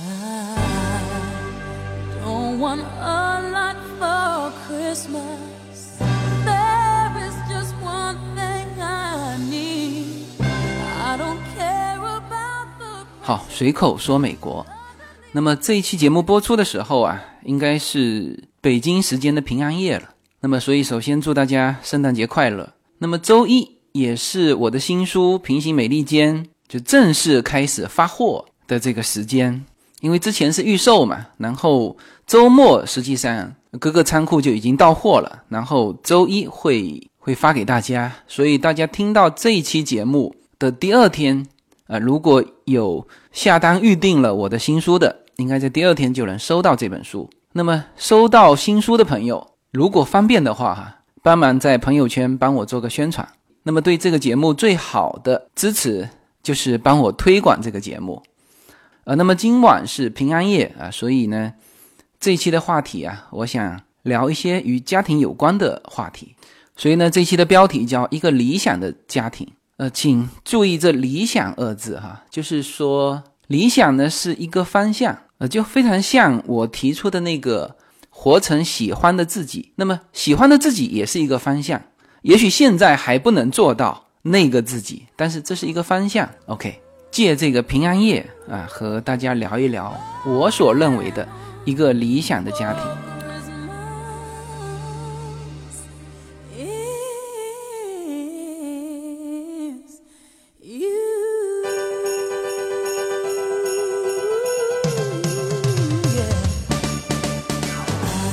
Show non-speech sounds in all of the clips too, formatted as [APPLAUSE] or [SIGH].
i don't want a lot for Christmas. There is just one thing I need. I don't care about the 好，随口说美国。那么这一期节目播出的时候啊，应该是北京时间的平安夜了。那么，所以首先祝大家圣诞节快乐。那么周一也是我的新书《平行美利坚》就正式开始发货的这个时间，因为之前是预售嘛，然后周末实际上各个仓库就已经到货了，然后周一会会发给大家。所以大家听到这一期节目的第二天，啊，如果有下单预定了我的新书的，应该在第二天就能收到这本书。那么收到新书的朋友，如果方便的话，哈，帮忙在朋友圈帮我做个宣传。那么对这个节目最好的支持就是帮我推广这个节目。呃，那么今晚是平安夜啊，所以呢，这一期的话题啊，我想聊一些与家庭有关的话题。所以呢，这一期的标题叫一个理想的家庭。呃，请注意这“理想”二字哈，就是说理想呢是一个方向，呃，就非常像我提出的那个活成喜欢的自己。那么喜欢的自己也是一个方向，也许现在还不能做到那个自己，但是这是一个方向。OK，借这个平安夜啊，和大家聊一聊我所认为的一个理想的家庭。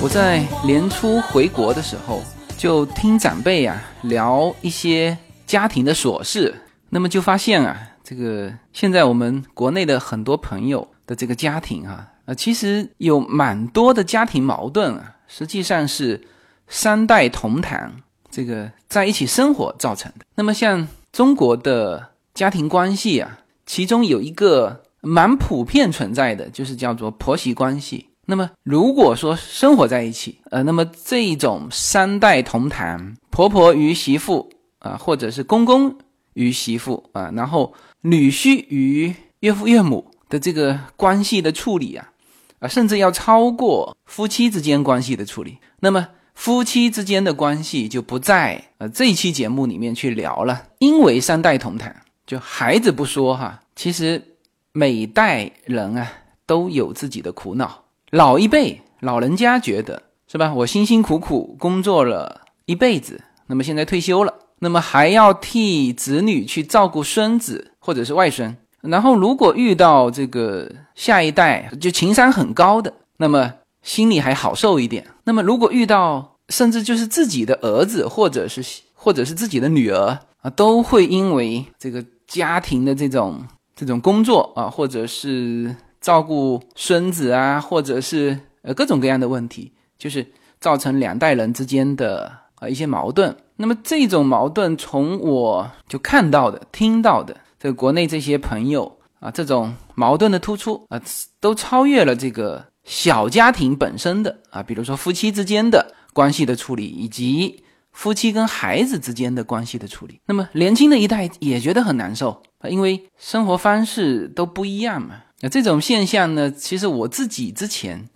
我在年初回国的时候，就听长辈啊聊一些家庭的琐事，那么就发现啊，这个现在我们国内的很多朋友的这个家庭啊，呃，其实有蛮多的家庭矛盾啊，实际上是三代同堂这个在一起生活造成的。那么像中国的家庭关系啊，其中有一个蛮普遍存在的，就是叫做婆媳关系。那么如果说生活在一起，呃，那么这一种三代同堂，婆婆与媳妇啊、或者是公公与媳妇啊、然后女婿与岳父岳母的这个关系的处理啊，啊，甚至要超过夫妻之间关系的处理。那么夫妻之间的关系就不在呃这一期节目里面去聊了，因为三代同堂，就孩子不说哈，其实每代人啊都有自己的苦恼。老一辈老人家觉得是吧？我辛辛苦苦工作了一辈子，那么现在退休了，那么还要替子女去照顾孙子或者是外孙。然后如果遇到这个下一代就情商很高的，那么心里还好受一点。那么如果遇到甚至就是自己的儿子或者是或者是自己的女儿啊，都会因为这个家庭的这种这种工作啊，或者是照顾孙子啊，或者是呃各种各样的问题，就是造成两代人之间的啊一些矛盾。那么这种矛盾，从我就看到的、听到的，这国内这些朋友啊，这种矛盾的突出啊，都超越了这个小家庭本身的啊，比如说夫妻之间的关系的处理，以及夫妻跟孩子之间的关系的处理。那么年轻的一代也觉得很难受啊，因为生活方式都不一样嘛。那这种现象呢，其实我自己之前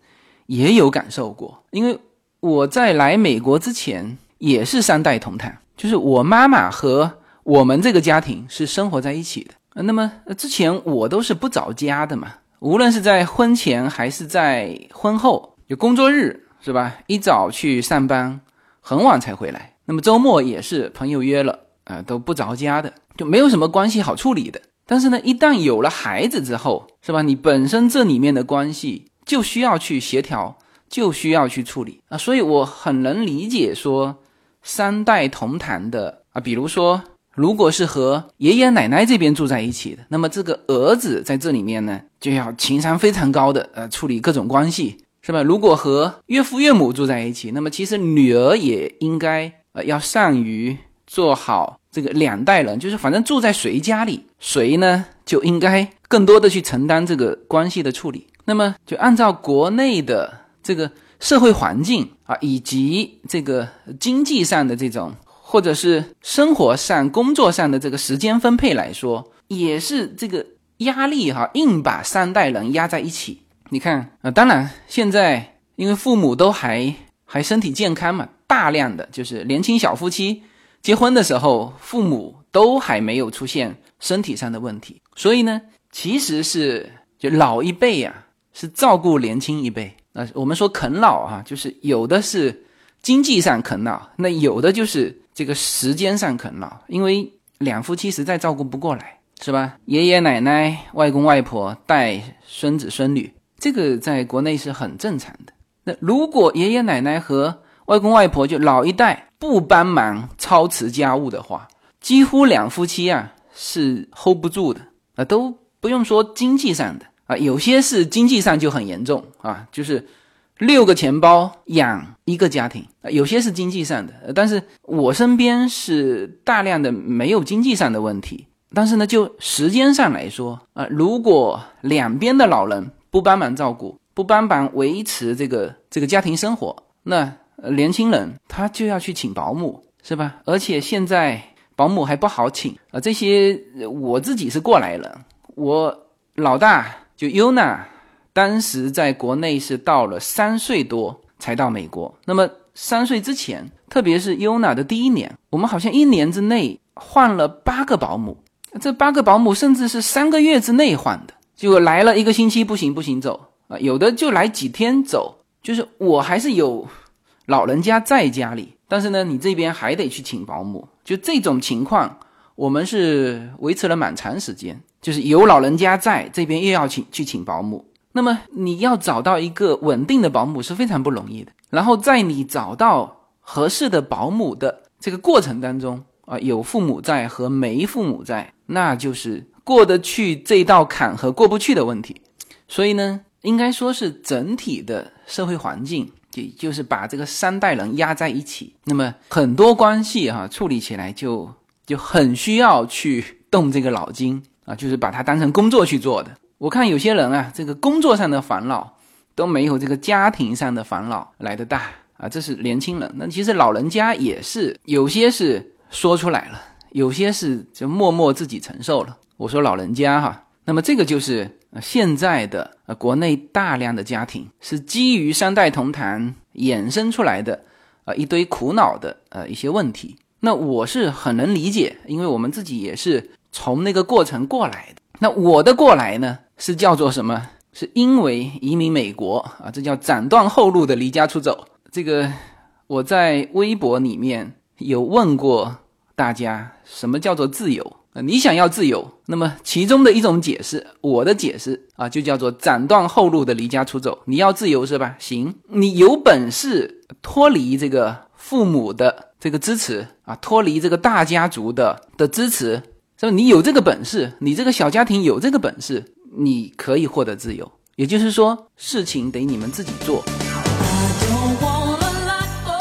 也有感受过，因为我在来美国之前也是三代同堂，就是我妈妈和我们这个家庭是生活在一起的。那么之前我都是不着家的嘛，无论是在婚前还是在婚后，有工作日是吧？一早去上班，很晚才回来。那么周末也是朋友约了，啊、都不着家的，就没有什么关系好处理的。但是呢，一旦有了孩子之后，是吧？你本身这里面的关系就需要去协调，就需要去处理啊。所以我很能理解说三代同堂的啊，比如说，如果是和爷爷奶奶这边住在一起的，那么这个儿子在这里面呢，就要情商非常高的呃处理各种关系，是吧？如果和岳父岳母住在一起，那么其实女儿也应该呃要善于做好这个两代人，就是反正住在谁家里，谁呢就应该更多的去承担这个关系的处理。那么就按照国内的这个社会环境啊，以及这个经济上的这种，或者是生活上、工作上的这个时间分配来说，也是这个压力哈，硬把三代人压在一起。你看啊，当然现在因为父母都还还身体健康嘛，大量的就是年轻小夫妻结婚的时候，父母都还没有出现身体上的问题，所以呢，其实是就老一辈呀是照顾年轻一辈。那我们说啃老啊，就是有的是经济上啃老，那有的就是这个时间上啃老，因为两夫妻实在照顾不过来，是吧？爷爷奶奶、外公外婆带孙子孙女。这个在国内是很正常的。那如果爷爷奶奶和外公外婆就老一代不帮忙操持家务的话，几乎两夫妻啊是 hold 不住的啊，都不用说经济上的啊，有些是经济上就很严重啊，就是六个钱包养一个家庭啊，有些是经济上的。但是我身边是大量的没有经济上的问题，但是呢，就时间上来说啊，如果两边的老人。不帮忙照顾，不帮忙维持这个这个家庭生活，那年轻人他就要去请保姆，是吧？而且现在保姆还不好请啊。这些我自己是过来人，我老大就优娜，当时在国内是到了三岁多才到美国。那么三岁之前，特别是优娜的第一年，我们好像一年之内换了八个保姆，这八个保姆甚至是三个月之内换的。就来了一个星期不行不行走啊，有的就来几天走，就是我还是有老人家在家里，但是呢，你这边还得去请保姆，就这种情况，我们是维持了蛮长时间，就是有老人家在这边又要请去请保姆，那么你要找到一个稳定的保姆是非常不容易的，然后在你找到合适的保姆的这个过程当中啊，有父母在和没父母在，那就是。过得去这道坎和过不去的问题，所以呢，应该说是整体的社会环境，就就是把这个三代人压在一起。那么很多关系哈，处理起来就就很需要去动这个脑筋啊，就是把它当成工作去做的。我看有些人啊，这个工作上的烦恼都没有这个家庭上的烦恼来的大啊。这是年轻人，那其实老人家也是有些是说出来了，有些是就默默自己承受了。我说老人家哈，那么这个就是现在的呃国内大量的家庭是基于三代同堂衍生出来的呃一堆苦恼的呃一些问题。那我是很能理解，因为我们自己也是从那个过程过来的。那我的过来呢是叫做什么？是因为移民美国啊，这叫斩断后路的离家出走。这个我在微博里面有问过大家，什么叫做自由？你想要自由，那么其中的一种解释，我的解释啊，就叫做斩断后路的离家出走。你要自由是吧？行，你有本事脱离这个父母的这个支持啊，脱离这个大家族的的支持，是吧？你有这个本事，你这个小家庭有这个本事，你可以获得自由。也就是说，事情得你们自己做。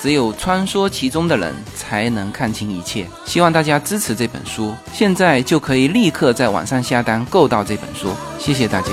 只有穿梭其中的人才能看清一切。希望大家支持这本书，现在就可以立刻在网上下单购到这本书。谢谢大家。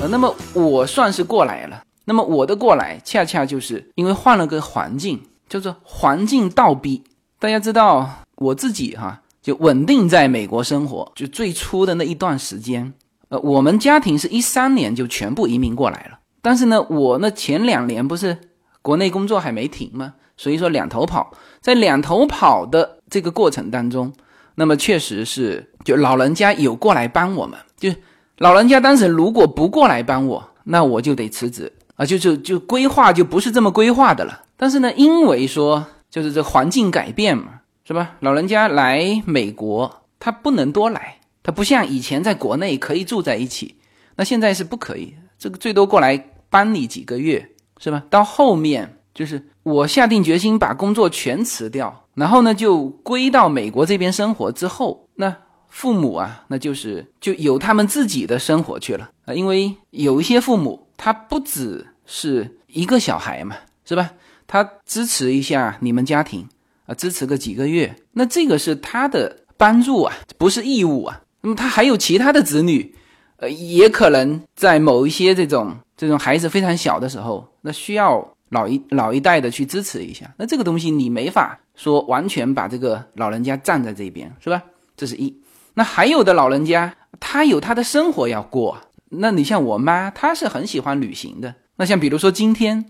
呃，那么我算是过来了。那么我的过来，恰恰就是因为换了个环境，叫做环境倒逼。大家知道，我自己哈就稳定在美国生活，就最初的那一段时间。呃，我们家庭是一三年就全部移民过来了，但是呢，我那前两年不是国内工作还没停吗？所以说两头跑，在两头跑的这个过程当中，那么确实是就老人家有过来帮我们，就老人家当时如果不过来帮我，那我就得辞职啊，就就就规划就不是这么规划的了。但是呢，因为说就是这环境改变嘛，是吧？老人家来美国，他不能多来。他不像以前在国内可以住在一起，那现在是不可以。这个最多过来帮你几个月，是吧？到后面就是我下定决心把工作全辞掉，然后呢就归到美国这边生活之后，那父母啊，那就是就有他们自己的生活去了啊，因为有一些父母他不只是一个小孩嘛，是吧？他支持一下你们家庭啊，支持个几个月，那这个是他的帮助啊，不是义务啊。那么他还有其他的子女，呃，也可能在某一些这种这种孩子非常小的时候，那需要老一老一代的去支持一下。那这个东西你没法说完全把这个老人家站在这边，是吧？这是一。那还有的老人家，他有他的生活要过。那你像我妈，她是很喜欢旅行的。那像比如说今天，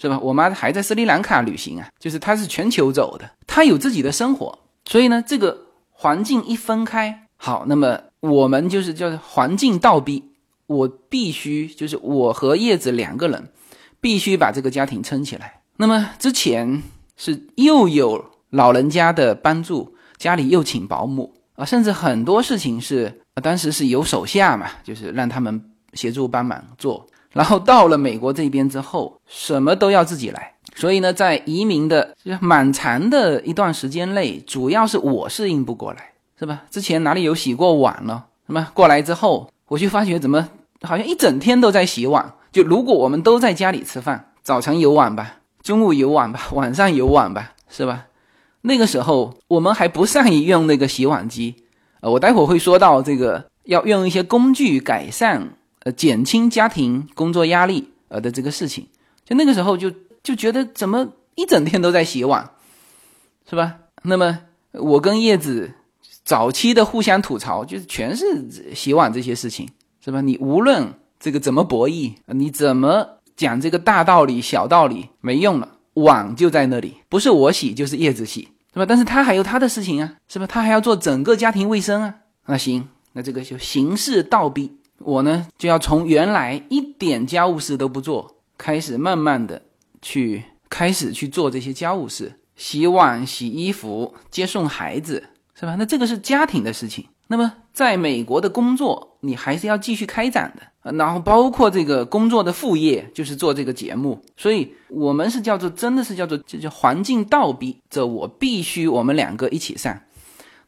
是吧？我妈还在斯里兰卡旅行啊，就是她是全球走的，她有自己的生活。所以呢，这个环境一分开，好，那么我们就是叫环境倒逼，我必须就是我和叶子两个人，必须把这个家庭撑起来。那么之前是又有老人家的帮助，家里又请保姆。啊，甚至很多事情是当时是有手下嘛，就是让他们协助帮忙做。然后到了美国这边之后，什么都要自己来。所以呢，在移民的蛮长的一段时间内，主要是我适应不过来，是吧？之前哪里有洗过碗呢？什么过来之后，我就发觉怎么好像一整天都在洗碗。就如果我们都在家里吃饭，早晨有碗吧，中午有碗吧，[LAUGHS] 晚上有碗吧，是吧？那个时候我们还不善于用那个洗碗机，呃，我待会会说到这个要用一些工具改善，呃，减轻家庭工作压力呃的这个事情。就那个时候就就觉得怎么一整天都在洗碗，是吧？那么我跟叶子早期的互相吐槽，就是全是洗碗这些事情，是吧？你无论这个怎么博弈，你怎么讲这个大道理、小道理，没用了。碗就在那里，不是我洗就是叶子洗，是吧？但是他还有他的事情啊，是吧？他还要做整个家庭卫生啊。那行，那这个就形式倒逼我呢，就要从原来一点家务事都不做，开始慢慢的去开始去做这些家务事，洗碗、洗衣服、接送孩子，是吧？那这个是家庭的事情。那么在美国的工作，你还是要继续开展的。然后包括这个工作的副业就是做这个节目，所以我们是叫做真的是叫做这叫环境倒逼着我必须我们两个一起上。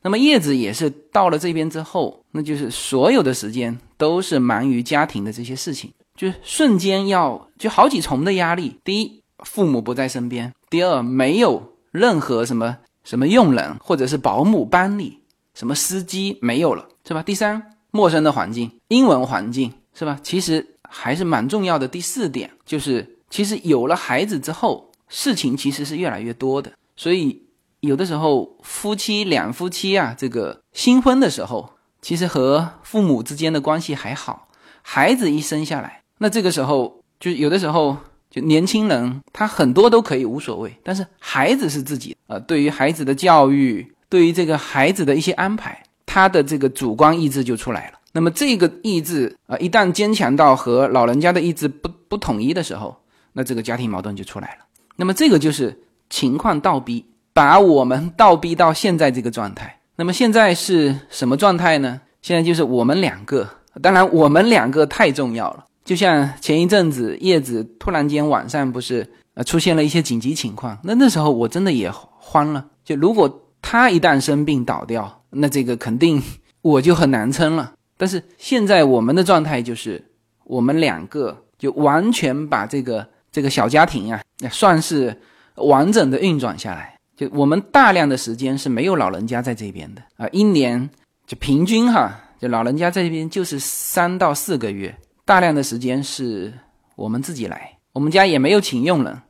那么叶子也是到了这边之后，那就是所有的时间都是忙于家庭的这些事情，就是瞬间要就好几重的压力。第一，父母不在身边；第二，没有任何什么什么佣人或者是保姆帮你，什么司机没有了，是吧？第三，陌生的环境，英文环境。是吧？其实还是蛮重要的。第四点就是，其实有了孩子之后，事情其实是越来越多的。所以有的时候夫妻两夫妻啊，这个新婚的时候，其实和父母之间的关系还好。孩子一生下来，那这个时候就有的时候就年轻人他很多都可以无所谓，但是孩子是自己呃，对于孩子的教育，对于这个孩子的一些安排，他的这个主观意志就出来了。那么这个意志啊，一旦坚强到和老人家的意志不不统一的时候，那这个家庭矛盾就出来了。那么这个就是情况倒逼，把我们倒逼到现在这个状态。那么现在是什么状态呢？现在就是我们两个，当然我们两个太重要了。就像前一阵子叶子突然间晚上不是呃出现了一些紧急情况，那那时候我真的也慌了。就如果他一旦生病倒掉，那这个肯定 [LAUGHS] 我就很难撑了。但是现在我们的状态就是，我们两个就完全把这个这个小家庭啊，算是完整的运转下来。就我们大量的时间是没有老人家在这边的啊，一年就平均哈，就老人家在这边就是三到四个月，大量的时间是我们自己来。我们家也没有请佣人。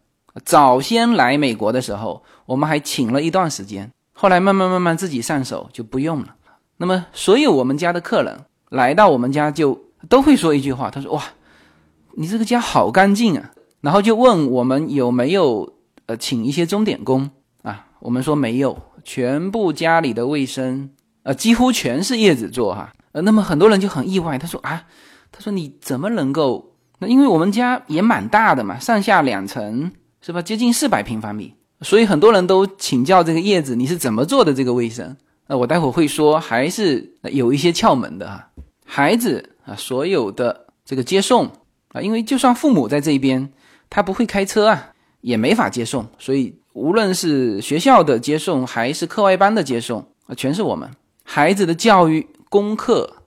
早先来美国的时候，我们还请了一段时间，后来慢慢慢慢自己上手就不用了。那么所有我们家的客人。来到我们家就都会说一句话，他说：“哇，你这个家好干净啊！”然后就问我们有没有呃请一些钟点工啊？我们说没有，全部家里的卫生呃几乎全是叶子做哈。呃，那么很多人就很意外，他说啊，他说你怎么能够？那因为我们家也蛮大的嘛，上下两层是吧？接近四百平方米，所以很多人都请教这个叶子，你是怎么做的这个卫生？那我待会儿会说，还是有一些窍门的哈。孩子啊，所有的这个接送啊，因为就算父母在这边，他不会开车啊，也没法接送。所以无论是学校的接送，还是课外班的接送啊，全是我们。孩子的教育、功课，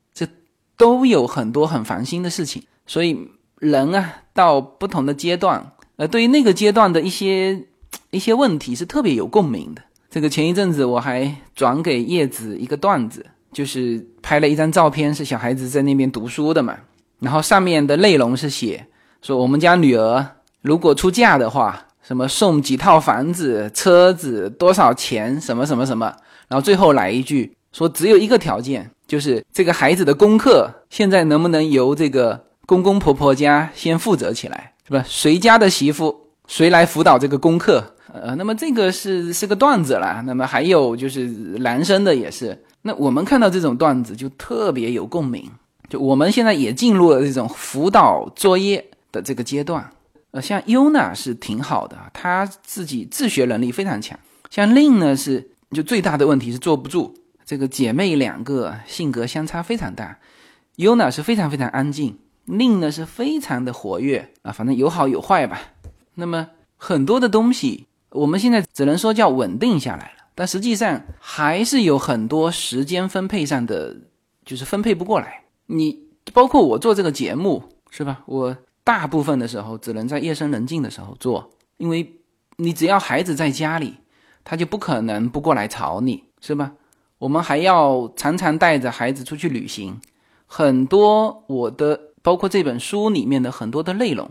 都有很多很烦心的事情。所以人啊，到不同的阶段，呃，对于那个阶段的一些一些问题是特别有共鸣的。这个前一阵子我还转给叶子一个段子，就是拍了一张照片，是小孩子在那边读书的嘛。然后上面的内容是写说我们家女儿如果出嫁的话，什么送几套房子、车子，多少钱，什么什么什么。然后最后来一句说只有一个条件，就是这个孩子的功课现在能不能由这个公公婆婆家先负责起来，是吧？谁家的媳妇谁来辅导这个功课？呃，那么这个是是个段子啦。那么还有就是男生的也是。那我们看到这种段子就特别有共鸣。就我们现在也进入了这种辅导作业的这个阶段。呃，像优娜是挺好的，她自己自学能力非常强。像令呢是就最大的问题是坐不住。这个姐妹两个性格相差非常大。优娜是非常非常安静，令呢是非常的活跃啊。反正有好有坏吧。那么很多的东西。我们现在只能说叫稳定下来了，但实际上还是有很多时间分配上的，就是分配不过来。你包括我做这个节目是吧？我大部分的时候只能在夜深人静的时候做，因为你只要孩子在家里，他就不可能不过来吵你，是吧？我们还要常常带着孩子出去旅行，很多我的包括这本书里面的很多的内容，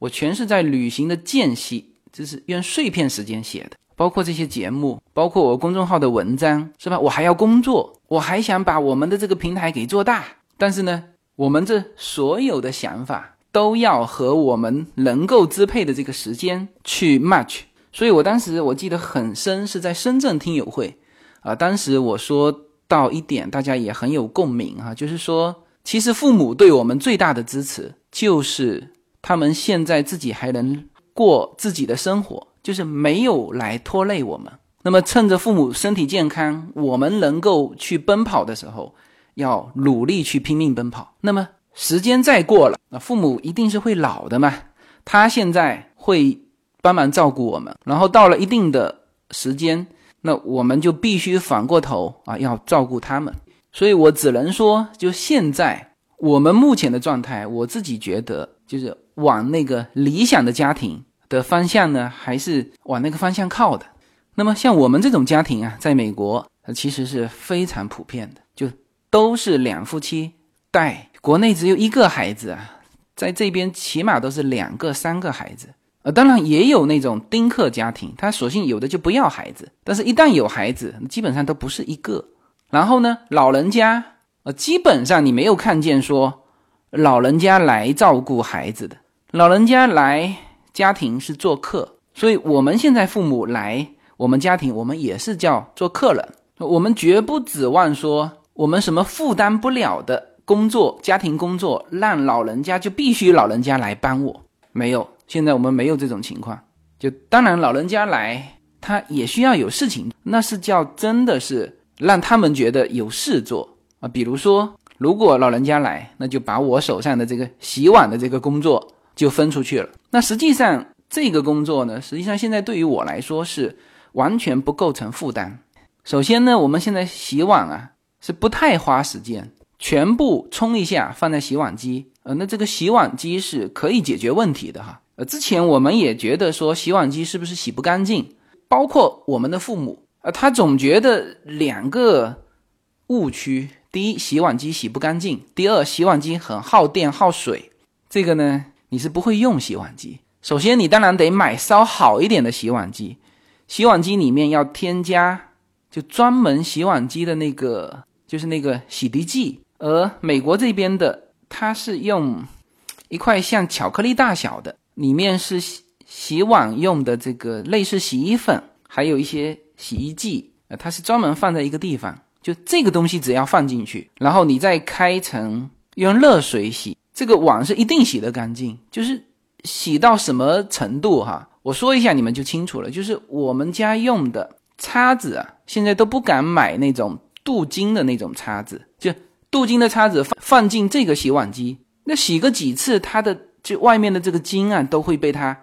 我全是在旅行的间隙。就是用碎片时间写的，包括这些节目，包括我公众号的文章，是吧？我还要工作，我还想把我们的这个平台给做大，但是呢，我们这所有的想法都要和我们能够支配的这个时间去 match。所以我当时我记得很深，是在深圳听友会啊，当时我说到一点，大家也很有共鸣哈，就是说，其实父母对我们最大的支持，就是他们现在自己还能。过自己的生活，就是没有来拖累我们。那么，趁着父母身体健康，我们能够去奔跑的时候，要努力去拼命奔跑。那么，时间再过了，那父母一定是会老的嘛？他现在会帮忙照顾我们，然后到了一定的时间，那我们就必须反过头啊，要照顾他们。所以我只能说，就现在我们目前的状态，我自己觉得就是。往那个理想的家庭的方向呢，还是往那个方向靠的？那么像我们这种家庭啊，在美国其实是非常普遍的，就都是两夫妻带，国内只有一个孩子啊，在这边起码都是两个、三个孩子。呃，当然也有那种丁克家庭，他索性有的就不要孩子，但是一旦有孩子，基本上都不是一个。然后呢，老人家呃，基本上你没有看见说老人家来照顾孩子的。老人家来家庭是做客，所以我们现在父母来我们家庭，我们也是叫做客人。我们绝不指望说我们什么负担不了的工作、家庭工作，让老人家就必须老人家来帮我。没有，现在我们没有这种情况。就当然老人家来，他也需要有事情，那是叫真的是让他们觉得有事做啊。比如说，如果老人家来，那就把我手上的这个洗碗的这个工作。就分出去了。那实际上这个工作呢，实际上现在对于我来说是完全不构成负担。首先呢，我们现在洗碗啊是不太花时间，全部冲一下放在洗碗机。呃，那这个洗碗机是可以解决问题的哈。呃，之前我们也觉得说洗碗机是不是洗不干净，包括我们的父母，呃，他总觉得两个误区：第一，洗碗机洗不干净；第二，洗碗机很耗电耗水。这个呢？你是不会用洗碗机。首先，你当然得买稍好一点的洗碗机。洗碗机里面要添加就专门洗碗机的那个，就是那个洗涤剂。而美国这边的，它是用一块像巧克力大小的，里面是洗洗碗用的这个类似洗衣粉，还有一些洗衣剂。呃，它是专门放在一个地方，就这个东西只要放进去，然后你再开成用热水洗。这个碗是一定洗得干净，就是洗到什么程度哈？我说一下你们就清楚了。就是我们家用的叉子啊，现在都不敢买那种镀金的那种叉子，就镀金的叉子放放进这个洗碗机，那洗个几次，它的就外面的这个金啊都会被它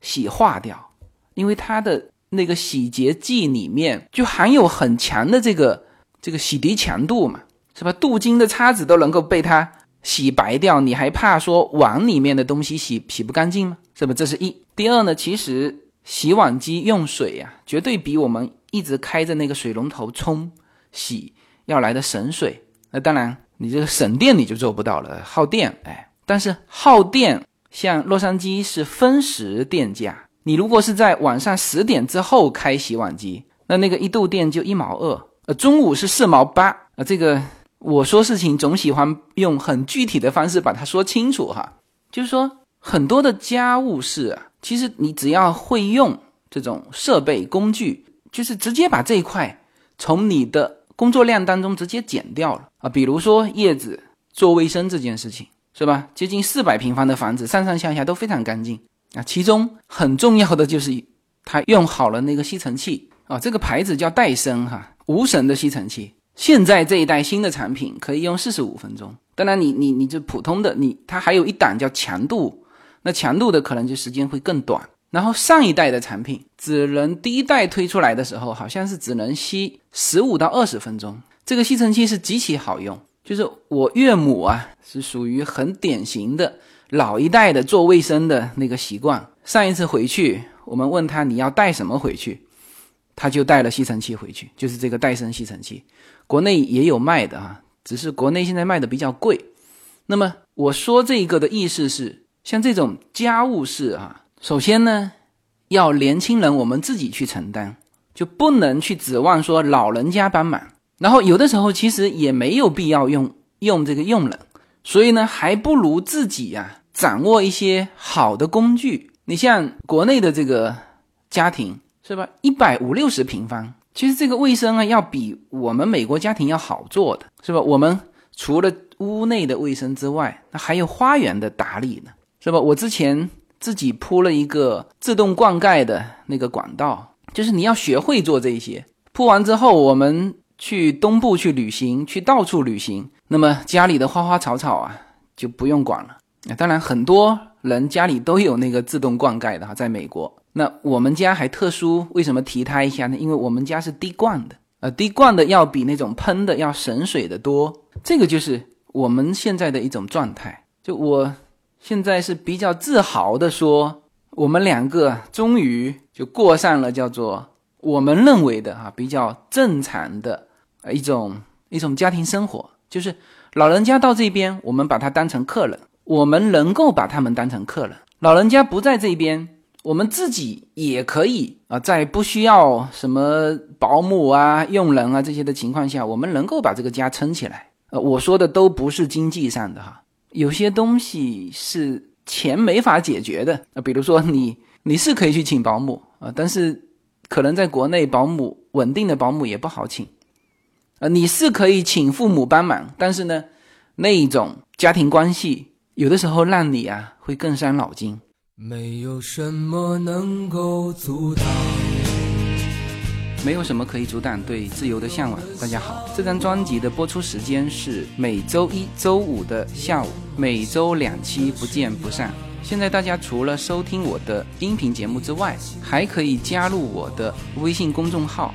洗化掉，因为它的那个洗洁剂里面就含有很强的这个这个洗涤强度嘛，是吧？镀金的叉子都能够被它洗白掉，你还怕说碗里面的东西洗洗不干净吗？是不？这是一。第二呢，其实洗碗机用水呀，绝对比我们一直开着那个水龙头冲洗要来的省水。那当然，你这个省电你就做不到了，耗电。哎，但是耗电，像洛杉矶是分时电价，你如果是在晚上十点之后开洗碗机，那那个一度电就一毛二。呃，中午是四毛八啊，这个我说事情总喜欢用很具体的方式把它说清楚哈。就是说，很多的家务事啊，其实你只要会用这种设备工具，就是直接把这一块从你的工作量当中直接减掉了啊。比如说叶子做卫生这件事情，是吧？接近四百平方的房子，上上下下都非常干净啊。其中很重要的就是它用好了那个吸尘器啊，这个牌子叫戴森哈。无绳的吸尘器，现在这一代新的产品可以用四十五分钟。当然，你你你这普通的，你它还有一档叫强度，那强度的可能就时间会更短。然后上一代的产品只能第一代推出来的时候，好像是只能吸十五到二十分钟。这个吸尘器是极其好用，就是我岳母啊，是属于很典型的老一代的做卫生的那个习惯。上一次回去，我们问他你要带什么回去？他就带了吸尘器回去，就是这个戴森吸尘器，国内也有卖的啊，只是国内现在卖的比较贵。那么我说这个的意思是，像这种家务事啊，首先呢，要年轻人我们自己去承担，就不能去指望说老人家帮忙。然后有的时候其实也没有必要用用这个佣人，所以呢，还不如自己呀掌握一些好的工具。你像国内的这个家庭。是吧？一百五六十平方，其实这个卫生啊，要比我们美国家庭要好做的，是吧？我们除了屋内的卫生之外，那还有花园的打理呢，是吧？我之前自己铺了一个自动灌溉的那个管道，就是你要学会做这些。铺完之后，我们去东部去旅行，去到处旅行，那么家里的花花草草啊就不用管了。当然，很多人家里都有那个自动灌溉的哈，在美国。那我们家还特殊，为什么提它一下呢？因为我们家是滴灌的，呃，滴灌的要比那种喷的要省水的多。这个就是我们现在的一种状态。就我现在是比较自豪的说，我们两个终于就过上了叫做我们认为的哈比较正常的一种一种家庭生活。就是老人家到这边，我们把他当成客人，我们能够把他们当成客人。老人家不在这边。我们自己也可以啊，在不需要什么保姆啊、佣人啊这些的情况下，我们能够把这个家撑起来。呃，我说的都不是经济上的哈，有些东西是钱没法解决的啊。比如说你你是可以去请保姆啊，但是可能在国内保姆稳定的保姆也不好请啊。你是可以请父母帮忙，但是呢，那一种家庭关系有的时候让你啊会更伤脑筋。没有什么能够阻挡，没有什么可以阻挡对自由的向往。大家好，这张专辑的播出时间是每周一周五的下午，每周两期，不见不散。现在大家除了收听我的音频节目之外，还可以加入我的微信公众号，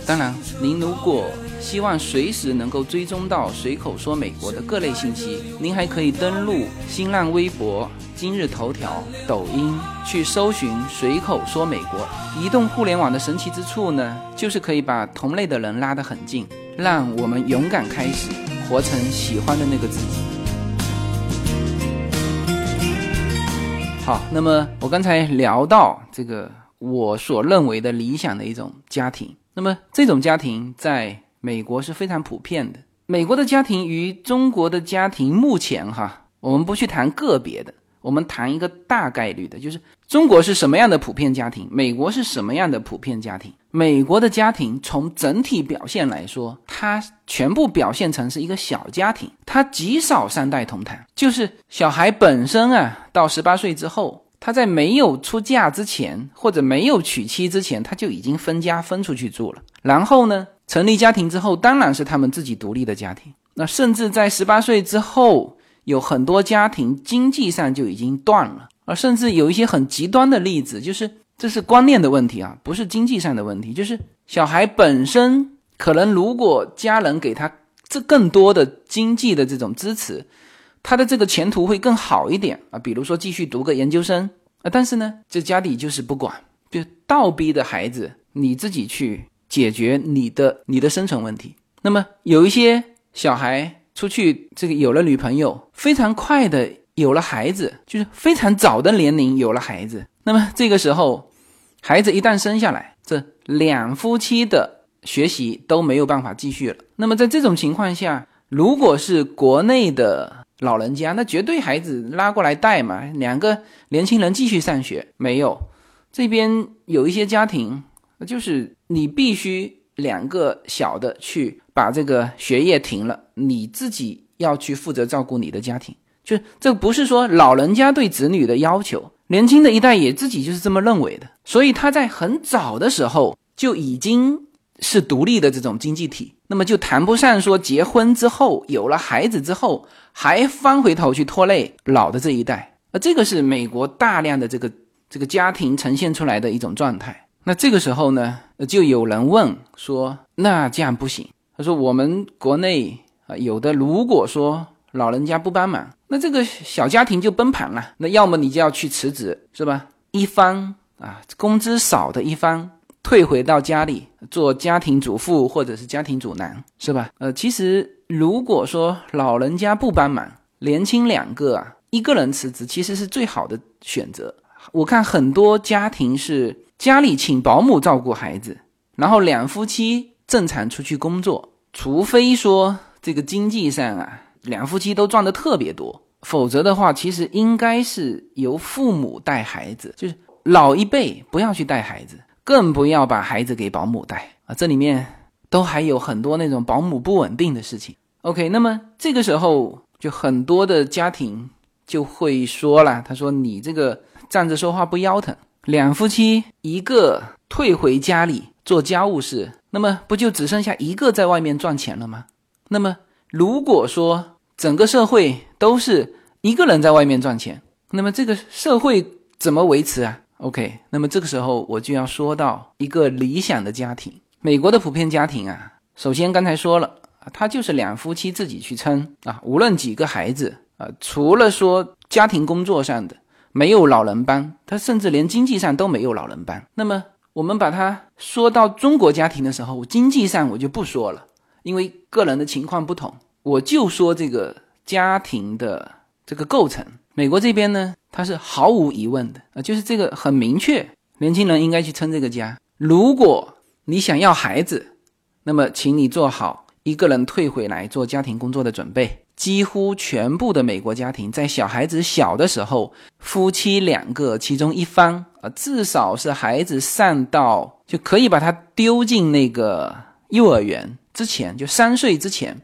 当然，您如果希望随时能够追踪到随口说美国的各类信息。您还可以登录新浪微博、今日头条、抖音去搜寻“随口说美国”。移动互联网的神奇之处呢，就是可以把同类的人拉得很近，让我们勇敢开始，活成喜欢的那个自己。好，那么我刚才聊到这个我所认为的理想的一种家庭，那么这种家庭在。美国是非常普遍的。美国的家庭与中国的家庭，目前哈，我们不去谈个别的，我们谈一个大概率的，就是中国是什么样的普遍家庭，美国是什么样的普遍家庭。美国的家庭从整体表现来说，它全部表现成是一个小家庭，它极少三代同堂，就是小孩本身啊，到十八岁之后，他在没有出嫁之前或者没有娶妻之前，他就已经分家分出去住了。然后呢，成立家庭之后，当然是他们自己独立的家庭。那甚至在十八岁之后，有很多家庭经济上就已经断了，而甚至有一些很极端的例子，就是。这是观念的问题啊，不是经济上的问题。就是小孩本身可能，如果家人给他这更多的经济的这种支持，他的这个前途会更好一点啊。比如说继续读个研究生啊，但是呢，这家里就是不管，就倒逼的孩子你自己去解决你的你的生存问题。那么有一些小孩出去这个有了女朋友，非常快的有了孩子，就是非常早的年龄有了孩子，那么这个时候。孩子一旦生下来，这两夫妻的学习都没有办法继续了。那么在这种情况下，如果是国内的老人家，那绝对孩子拉过来带嘛，两个年轻人继续上学。没有，这边有一些家庭，就是你必须两个小的去把这个学业停了，你自己要去负责照顾你的家庭。就这不是说老人家对子女的要求。年轻的一代也自己就是这么认为的，所以他在很早的时候就已经是独立的这种经济体，那么就谈不上说结婚之后有了孩子之后还翻回头去拖累老的这一代，那这个是美国大量的这个这个家庭呈现出来的一种状态。那这个时候呢，就有人问说，那这样不行。他说我们国内啊，有的如果说。老人家不帮忙，那这个小家庭就崩盘了。那要么你就要去辞职，是吧？一方啊，工资少的一方退回到家里做家庭主妇或者是家庭主男，是吧？呃，其实如果说老人家不帮忙，年轻两个啊，一个人辞职其实是最好的选择。我看很多家庭是家里请保姆照顾孩子，然后两夫妻正常出去工作，除非说这个经济上啊。两夫妻都赚的特别多，否则的话，其实应该是由父母带孩子，就是老一辈不要去带孩子，更不要把孩子给保姆带啊。这里面都还有很多那种保姆不稳定的事情。OK，那么这个时候就很多的家庭就会说了，他说你这个站着说话不腰疼，两夫妻一个退回家里做家务事，那么不就只剩下一个在外面赚钱了吗？那么。如果说整个社会都是一个人在外面赚钱，那么这个社会怎么维持啊？OK，那么这个时候我就要说到一个理想的家庭。美国的普遍家庭啊，首先刚才说了啊，他就是两夫妻自己去撑啊，无论几个孩子啊，除了说家庭工作上的没有老人帮，他甚至连经济上都没有老人帮。那么我们把它说到中国家庭的时候，经济上我就不说了。因为个人的情况不同，我就说这个家庭的这个构成。美国这边呢，它是毫无疑问的啊，就是这个很明确，年轻人应该去撑这个家。如果你想要孩子，那么请你做好一个人退回来做家庭工作的准备。几乎全部的美国家庭在小孩子小的时候，夫妻两个其中一方啊，至少是孩子上到就可以把他丢进那个幼儿园。之前就三岁之前，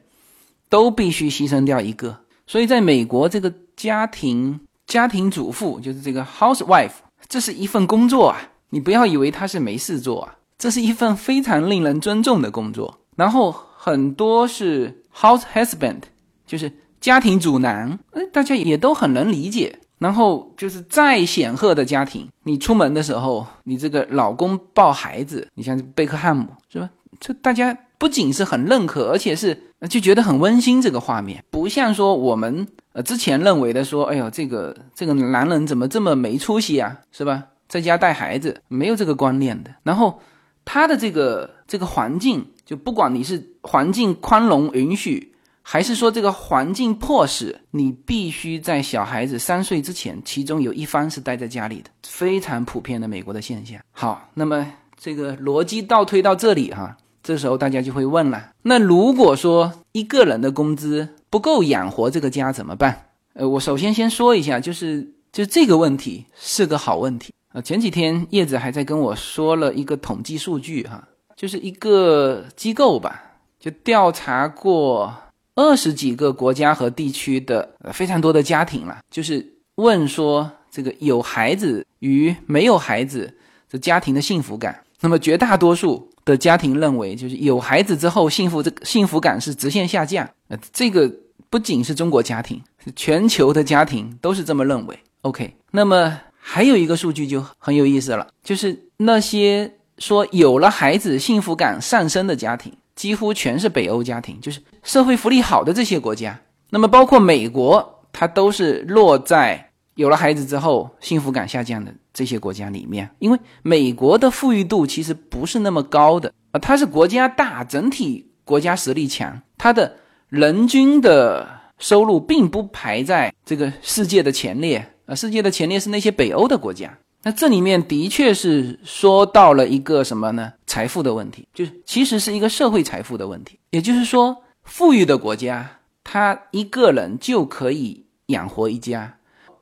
都必须牺牲掉一个。所以在美国，这个家庭家庭主妇就是这个 housewife，这是一份工作啊！你不要以为他是没事做啊，这是一份非常令人尊重的工作。然后很多是 house husband，就是家庭主男，哎，大家也都很能理解。然后就是再显赫的家庭，你出门的时候，你这个老公抱孩子，你像贝克汉姆是吧？这大家。不仅是很认可，而且是就觉得很温馨。这个画面不像说我们呃之前认为的说，哎呦，这个这个男人怎么这么没出息啊，是吧？在家带孩子没有这个观念的。然后他的这个这个环境，就不管你是环境宽容允许，还是说这个环境迫使，你必须在小孩子三岁之前，其中有一方是待在家里的，非常普遍的美国的现象。好，那么这个逻辑倒推到这里哈。这时候大家就会问了：那如果说一个人的工资不够养活这个家怎么办？呃，我首先先说一下，就是就这个问题是个好问题呃，前几天叶子还在跟我说了一个统计数据哈，就是一个机构吧，就调查过二十几个国家和地区的非常多的家庭了，就是问说这个有孩子与没有孩子的家庭的幸福感。那么绝大多数的家庭认为，就是有孩子之后幸福这幸福感是直线下降。呃，这个不仅是中国家庭，全球的家庭都是这么认为。OK，那么还有一个数据就很有意思了，就是那些说有了孩子幸福感上升的家庭，几乎全是北欧家庭，就是社会福利好的这些国家。那么包括美国，它都是落在有了孩子之后幸福感下降的。这些国家里面，因为美国的富裕度其实不是那么高的啊，它是国家大，整体国家实力强，它的人均的收入并不排在这个世界的前列啊，世界的前列是那些北欧的国家。那这里面的确是说到了一个什么呢？财富的问题，就是其实是一个社会财富的问题。也就是说，富裕的国家，他一个人就可以养活一家，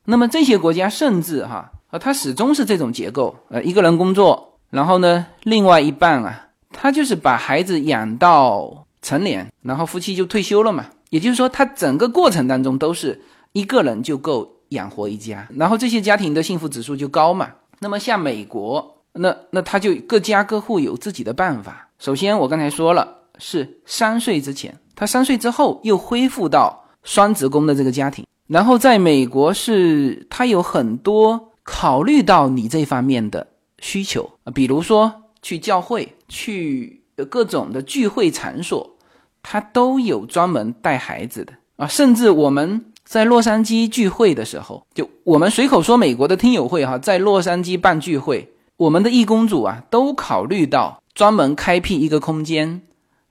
那么这些国家甚至哈。他始终是这种结构，呃，一个人工作，然后呢，另外一半啊，他就是把孩子养到成年，然后夫妻就退休了嘛。也就是说，他整个过程当中都是一个人就够养活一家，然后这些家庭的幸福指数就高嘛。那么像美国，那那他就各家各户有自己的办法。首先，我刚才说了，是三岁之前，他三岁之后又恢复到双职工的这个家庭，然后在美国是他有很多。考虑到你这方面的需求，比如说去教会、去各种的聚会场所，他都有专门带孩子的啊。甚至我们在洛杉矶聚会的时候，就我们随口说美国的听友会哈，在洛杉矶办聚会，我们的义工组啊，都考虑到专门开辟一个空间，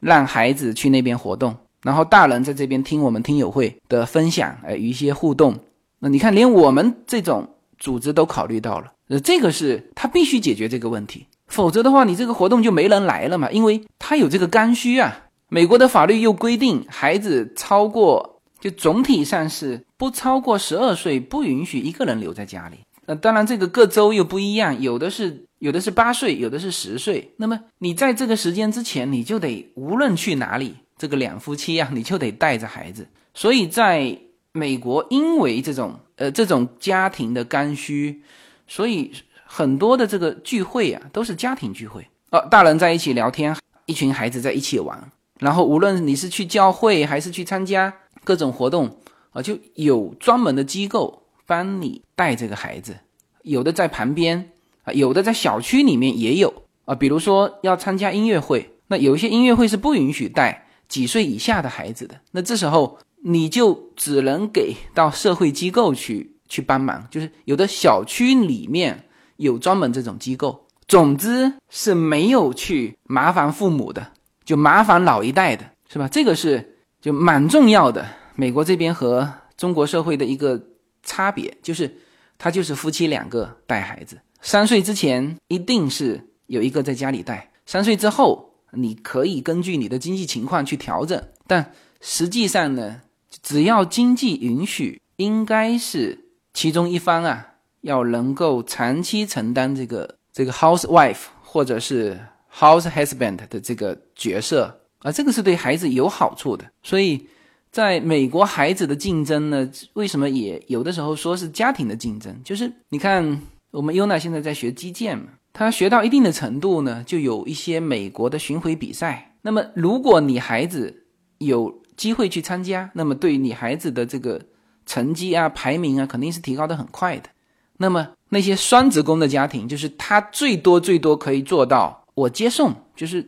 让孩子去那边活动，然后大人在这边听我们听友会的分享，呃，一些互动。那你看，连我们这种。组织都考虑到了，呃，这个是他必须解决这个问题，否则的话，你这个活动就没人来了嘛，因为他有这个刚需啊。美国的法律又规定，孩子超过就总体上是不超过十二岁，不允许一个人留在家里。呃，当然这个各州又不一样，有的是有的是八岁，有的是十岁。那么你在这个时间之前，你就得无论去哪里，这个两夫妻啊，你就得带着孩子。所以在美国，因为这种。呃，这种家庭的刚需，所以很多的这个聚会啊，都是家庭聚会哦，大人在一起聊天，一群孩子在一起玩，然后无论你是去教会还是去参加各种活动啊，就有专门的机构帮你带这个孩子，有的在旁边啊，有的在小区里面也有啊，比如说要参加音乐会，那有一些音乐会是不允许带几岁以下的孩子的，那这时候。你就只能给到社会机构去去帮忙，就是有的小区里面有专门这种机构，总之是没有去麻烦父母的，就麻烦老一代的，是吧？这个是就蛮重要的。美国这边和中国社会的一个差别，就是他就是夫妻两个带孩子，三岁之前一定是有一个在家里带，三岁之后你可以根据你的经济情况去调整，但实际上呢。只要经济允许，应该是其中一方啊，要能够长期承担这个这个 housewife 或者是 house husband 的这个角色啊，这个是对孩子有好处的。所以，在美国，孩子的竞争呢，为什么也有的时候说是家庭的竞争？就是你看，我们优娜现在在学击剑嘛，她学到一定的程度呢，就有一些美国的巡回比赛。那么，如果你孩子有机会去参加，那么对你孩子的这个成绩啊、排名啊，肯定是提高的很快的。那么那些双职工的家庭，就是他最多最多可以做到我接送，就是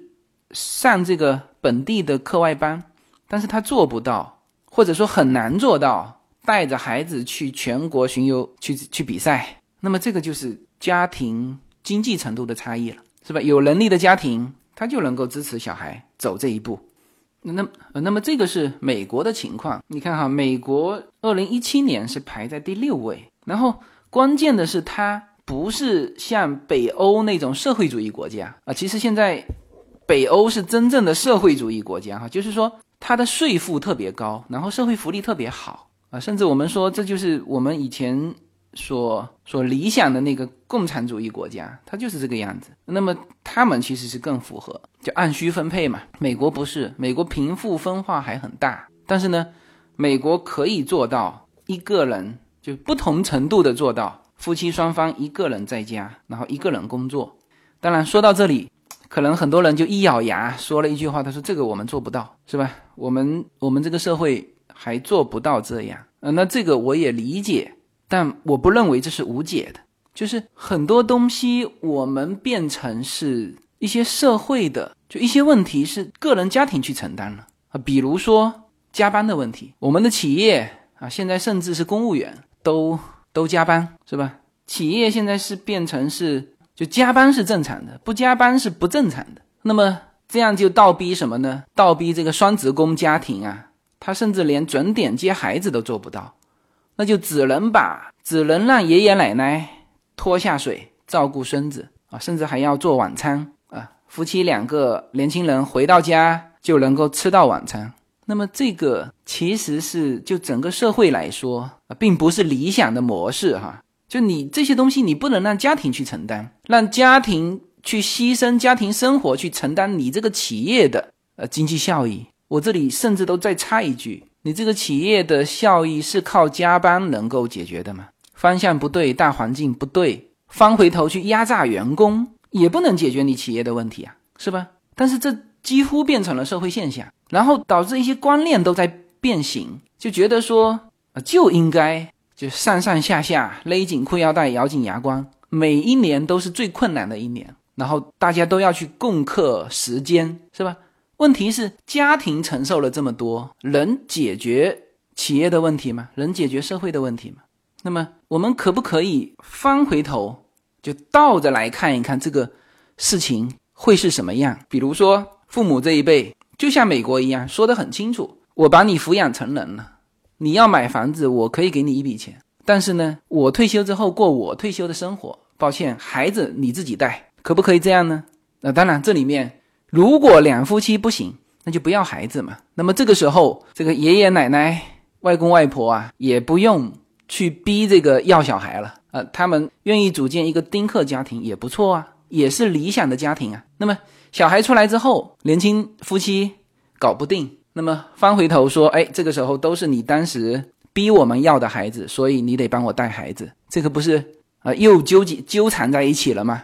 上这个本地的课外班，但是他做不到，或者说很难做到带着孩子去全国巡游去去比赛。那么这个就是家庭经济程度的差异了，是吧？有能力的家庭，他就能够支持小孩走这一步。那那么这个是美国的情况，你看哈，美国二零一七年是排在第六位，然后关键的是它不是像北欧那种社会主义国家啊，其实现在北欧是真正的社会主义国家哈，就是说它的税负特别高，然后社会福利特别好啊，甚至我们说这就是我们以前所所理想的那个共产主义国家，它就是这个样子。那么他们其实是更符合，就按需分配嘛。美国不是，美国贫富分化还很大，但是呢，美国可以做到一个人就不同程度的做到夫妻双方一个人在家，然后一个人工作。当然说到这里，可能很多人就一咬牙说了一句话，他说：“这个我们做不到，是吧？我们我们这个社会还做不到这样。”呃，那这个我也理解。但我不认为这是无解的，就是很多东西我们变成是一些社会的，就一些问题是个人家庭去承担了啊，比如说加班的问题，我们的企业啊，现在甚至是公务员都都加班，是吧？企业现在是变成是就加班是正常的，不加班是不正常的。那么这样就倒逼什么呢？倒逼这个双职工家庭啊，他甚至连准点接孩子都做不到。那就只能把，只能让爷爷奶奶拖下水照顾孙子啊，甚至还要做晚餐啊。夫妻两个年轻人回到家就能够吃到晚餐。那么这个其实是就整个社会来说啊，并不是理想的模式哈。就你这些东西，你不能让家庭去承担，让家庭去牺牲家庭生活去承担你这个企业的呃经济效益。我这里甚至都再插一句。你这个企业的效益是靠加班能够解决的吗？方向不对，大环境不对，翻回头去压榨员工也不能解决你企业的问题啊，是吧？但是这几乎变成了社会现象，然后导致一些观念都在变形，就觉得说啊就应该就上上下下勒紧裤腰带，咬紧牙关，每一年都是最困难的一年，然后大家都要去共克时间，是吧？问题是家庭承受了这么多，能解决企业的问题吗？能解决社会的问题吗？那么我们可不可以翻回头，就倒着来看一看这个事情会是什么样？比如说父母这一辈，就像美国一样，说得很清楚：我把你抚养成人了，你要买房子，我可以给你一笔钱，但是呢，我退休之后过我退休的生活。抱歉，孩子你自己带，可不可以这样呢？那当然，这里面。如果两夫妻不行，那就不要孩子嘛。那么这个时候，这个爷爷奶奶、外公外婆啊，也不用去逼这个要小孩了啊。他们愿意组建一个丁克家庭也不错啊，也是理想的家庭啊。那么小孩出来之后，年轻夫妻搞不定，那么翻回头说，哎，这个时候都是你当时逼我们要的孩子，所以你得帮我带孩子，这个不是啊，又纠结纠缠在一起了吗？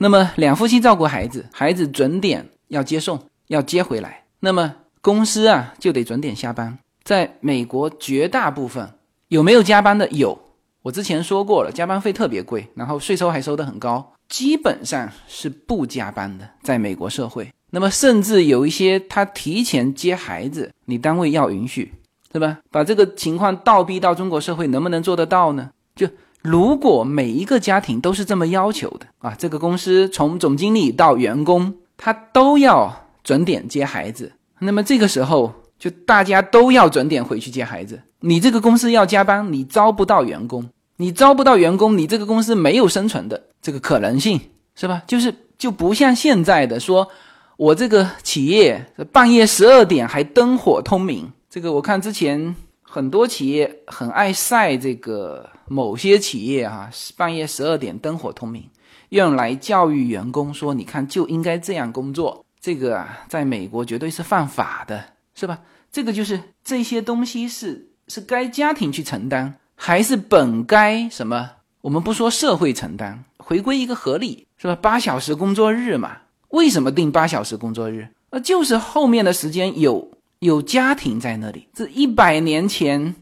那么两夫妻照顾孩子，孩子准点要接送，要接回来。那么公司啊就得准点下班。在美国，绝大部分有没有加班。的？有。我之前说过了，加班。费特别贵，然后税收还收得很高，基本上是不加班。的。在美国社会，那么甚至有一些他提前接孩子，你单位要允许，是吧？把这个情况倒逼到中国社会，能不能做得到呢？就。如果每一个家庭都是这么要求的啊，这个公司从总经理到员工，他都要准点接孩子，那么这个时候就大家都要准点回去接孩子。你这个公司要加班，你招不到员工，你招不到员工，你这个公司没有生存的这个可能性，是吧？就是就不像现在的说，我这个企业半夜十二点还灯火通明，这个我看之前。很多企业很爱晒这个，某些企业哈半夜十二点灯火通明，用来教育员工说：“你看就应该这样工作。”这个啊，在美国绝对是犯法的，是吧？这个就是这些东西是是该家庭去承担，还是本该什么？我们不说社会承担，回归一个合理，是吧？八小时工作日嘛？为什么定八小时工作日？呃，就是后面的时间有。有家庭在那里，这一百年前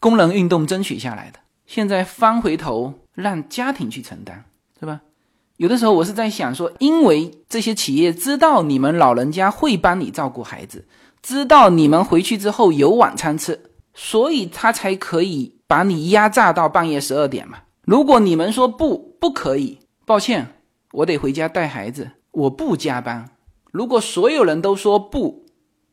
工人运动争取下来的，现在翻回头让家庭去承担，是吧？有的时候我是在想说，因为这些企业知道你们老人家会帮你照顾孩子，知道你们回去之后有晚餐吃，所以他才可以把你压榨到半夜十二点嘛。如果你们说不，不可以，抱歉，我得回家带孩子，我不加班。如果所有人都说不。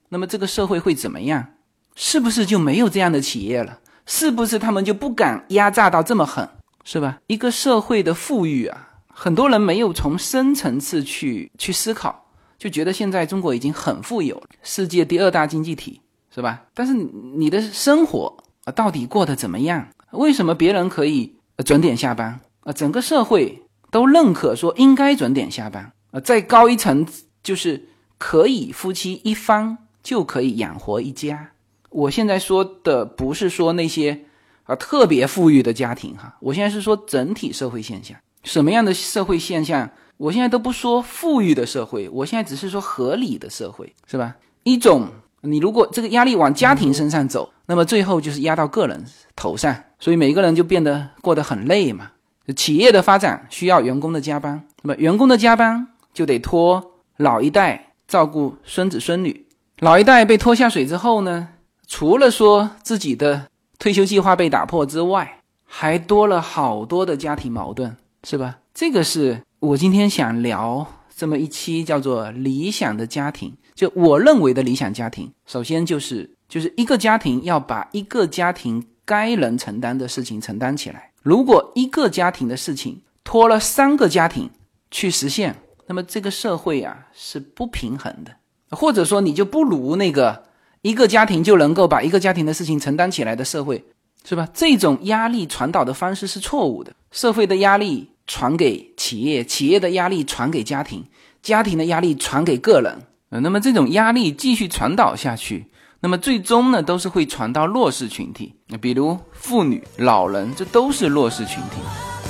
那么这个社会会怎么样？是不是就没有这样的企业了？是不是他们就不敢压榨到这么狠？是吧？一个社会的富裕啊，很多人没有从深层次去去思考，就觉得现在中国已经很富有，世界第二大经济体，是吧？但是你的生活啊，到底过得怎么样？为什么别人可以准点下班啊，整个社会都认可说应该准点下班啊。再高一层就是可以夫妻一方就可以养活一家。我现在说的不是说那些啊特别富裕的家庭哈，我现在是说整体社会现象。什么样的社会现象？我现在都不说富裕的社会，我现在只是说合理的社会，是吧？一种。你如果这个压力往家庭身上走，那么最后就是压到个人头上，所以每个人就变得过得很累嘛。企业的发展需要员工的加班，那么员工的加班就得拖老一代照顾孙子孙女，老一代被拖下水之后呢，除了说自己的退休计划被打破之外，还多了好多的家庭矛盾，是吧？这个是我今天想聊这么一期叫做理想的家庭。就我认为的理想家庭，首先就是就是一个家庭要把一个家庭该能承担的事情承担起来。如果一个家庭的事情拖了三个家庭去实现，那么这个社会啊是不平衡的。或者说你就不如那个一个家庭就能够把一个家庭的事情承担起来的社会，是吧？这种压力传导的方式是错误的。社会的压力传给企业，企业的压力传给家庭，家庭的压力传给个人。呃，那么这种压力继续传导下去，那么最终呢，都是会传到弱势群体，比如妇女、老人，这都是弱势群体。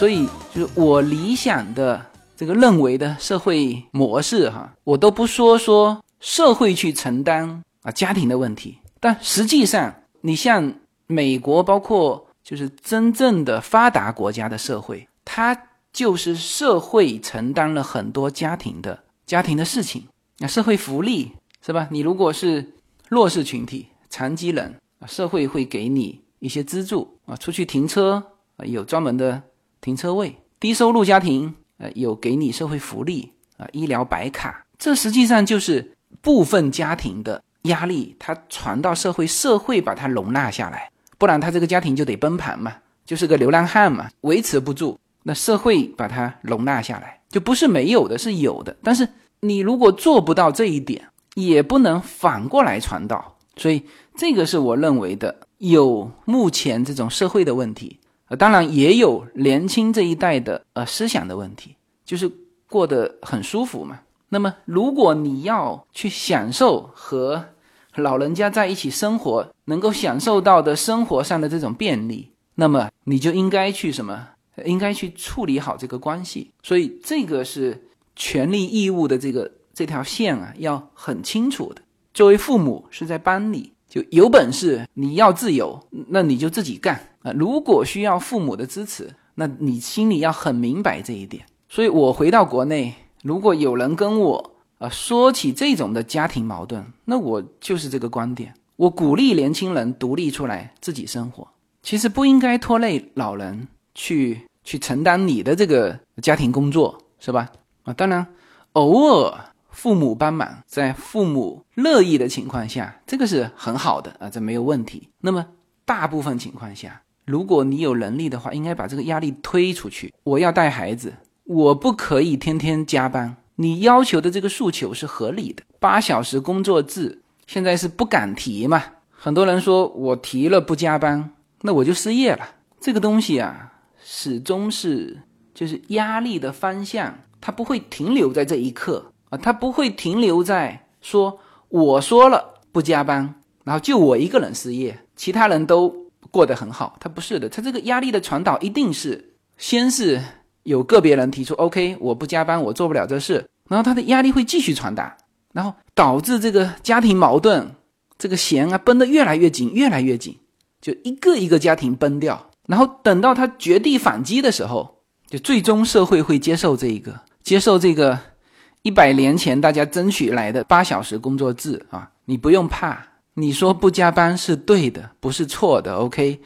所以，就是我理想的这个认为的社会模式哈，我都不说说社会去承担啊家庭的问题。但实际上，你像美国，包括就是真正的发达国家的社会，它就是社会承担了很多家庭的家庭的事情。那社会福利是吧？你如果是弱势群体、残疾人啊，社会会给你一些资助啊，出去停车啊有专门的停车位；低收入家庭呃有给你社会福利啊，医疗白卡。这实际上就是部分家庭的。压力它传到社会，社会把它容纳下来，不然他这个家庭就得崩盘嘛，就是个流浪汉嘛，维持不住。那社会把它容纳下来，就不是没有的，是有的。但是你如果做不到这一点，也不能反过来传导。所以这个是我认为的，有目前这种社会的问题，呃，当然也有年轻这一代的呃思想的问题，就是过得很舒服嘛。那么，如果你要去享受和老人家在一起生活，能够享受到的生活上的这种便利，那么你就应该去什么？应该去处理好这个关系。所以，这个是权利义务的这个这条线啊，要很清楚的。作为父母是在帮你，就有本事你要自由，那你就自己干啊。如果需要父母的支持，那你心里要很明白这一点。所以我回到国内。如果有人跟我啊说起这种的家庭矛盾，那我就是这个观点。我鼓励年轻人独立出来自己生活，其实不应该拖累老人去去承担你的这个家庭工作，是吧？啊，当然，偶尔父母帮忙，在父母乐意的情况下，这个是很好的啊，这没有问题。那么大部分情况下，如果你有能力的话，应该把这个压力推出去。我要带孩子。我不可以天天加班，你要求的这个诉求是合理的。八小时工作制现在是不敢提嘛？很多人说我提了不加班，那我就失业了。这个东西啊，始终是就是压力的方向，它不会停留在这一刻啊，他不会停留在说我说了不加班，然后就我一个人失业，其他人都过得很好。他不是的，他这个压力的传导一定是先是。有个别人提出 OK，我不加班，我做不了这事，然后他的压力会继续传达，然后导致这个家庭矛盾，这个弦啊绷得越来越紧，越来越紧，就一个一个家庭崩掉，然后等到他绝地反击的时候，就最终社会会接受这一个，接受这个一百年前大家争取来的八小时工作制啊，你不用怕，你说不加班是对的，不是错的，OK，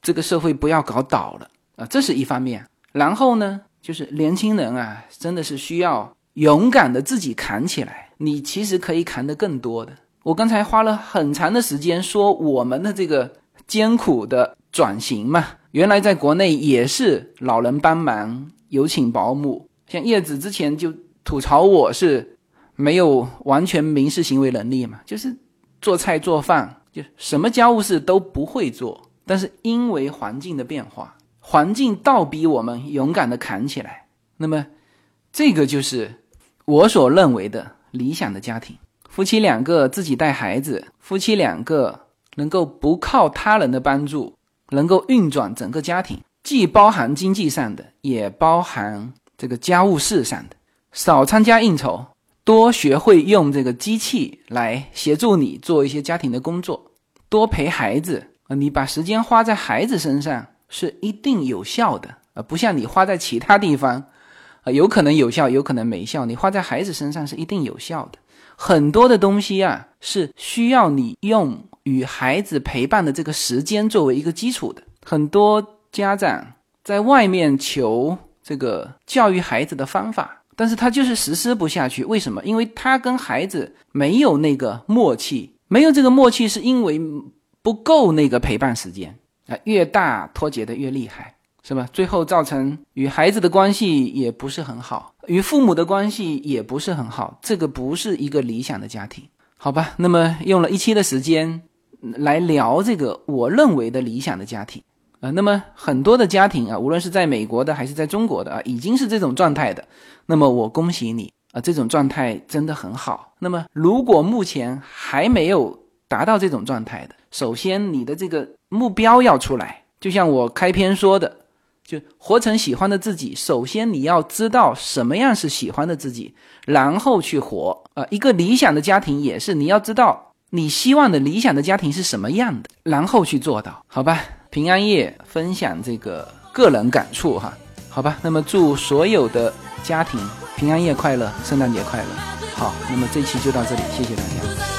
这个社会不要搞倒了啊，这是一方面。然后呢，就是年轻人啊，真的是需要勇敢的自己扛起来。你其实可以扛得更多的。我刚才花了很长的时间说我们的这个艰苦的转型嘛，原来在国内也是老人帮忙，有请保姆，像叶子之前就吐槽我是没有完全民事行为能力嘛，就是做菜做饭就什么家务事都不会做。但是因为环境的变化，环境倒逼我们勇敢的扛起来。那么，这个就是我所认为的理想的家庭：夫妻两个自己带孩子，夫妻两个能够不靠他人的帮助，能够运转整个家庭，既包含经济上的，也包含这个家务事上的。少参加应酬，多学会用这个机器来协助你做一些家庭的工作，多陪孩子。你把时间花在孩子身上是一定有效的，啊，不像你花在其他地方，啊，有可能有效，有可能没效。你花在孩子身上是一定有效的。很多的东西啊，是需要你用与孩子陪伴的这个时间作为一个基础的。很多家长在外面求这个教育孩子的方法，但是他就是实施不下去。为什么？因为他跟孩子没有那个默契，没有这个默契，是因为。不够那个陪伴时间啊，越大脱节的越厉害，是吧？最后造成与孩子的关系也不是很好，与父母的关系也不是很好，这个不是一个理想的家庭，好吧？那么用了一期的时间来聊这个我认为的理想的家庭啊，那么很多的家庭啊，无论是在美国的还是在中国的啊，已经是这种状态的，那么我恭喜你啊，这种状态真的很好。那么如果目前还没有达到这种状态的，首先，你的这个目标要出来，就像我开篇说的，就活成喜欢的自己。首先，你要知道什么样是喜欢的自己，然后去活啊。一个理想的家庭也是，你要知道你希望的理想的家庭是什么样的，然后去做到，好吧？平安夜分享这个个人感触哈，好吧？那么祝所有的家庭平安夜快乐，圣诞节快乐。好，那么这期就到这里，谢谢大家。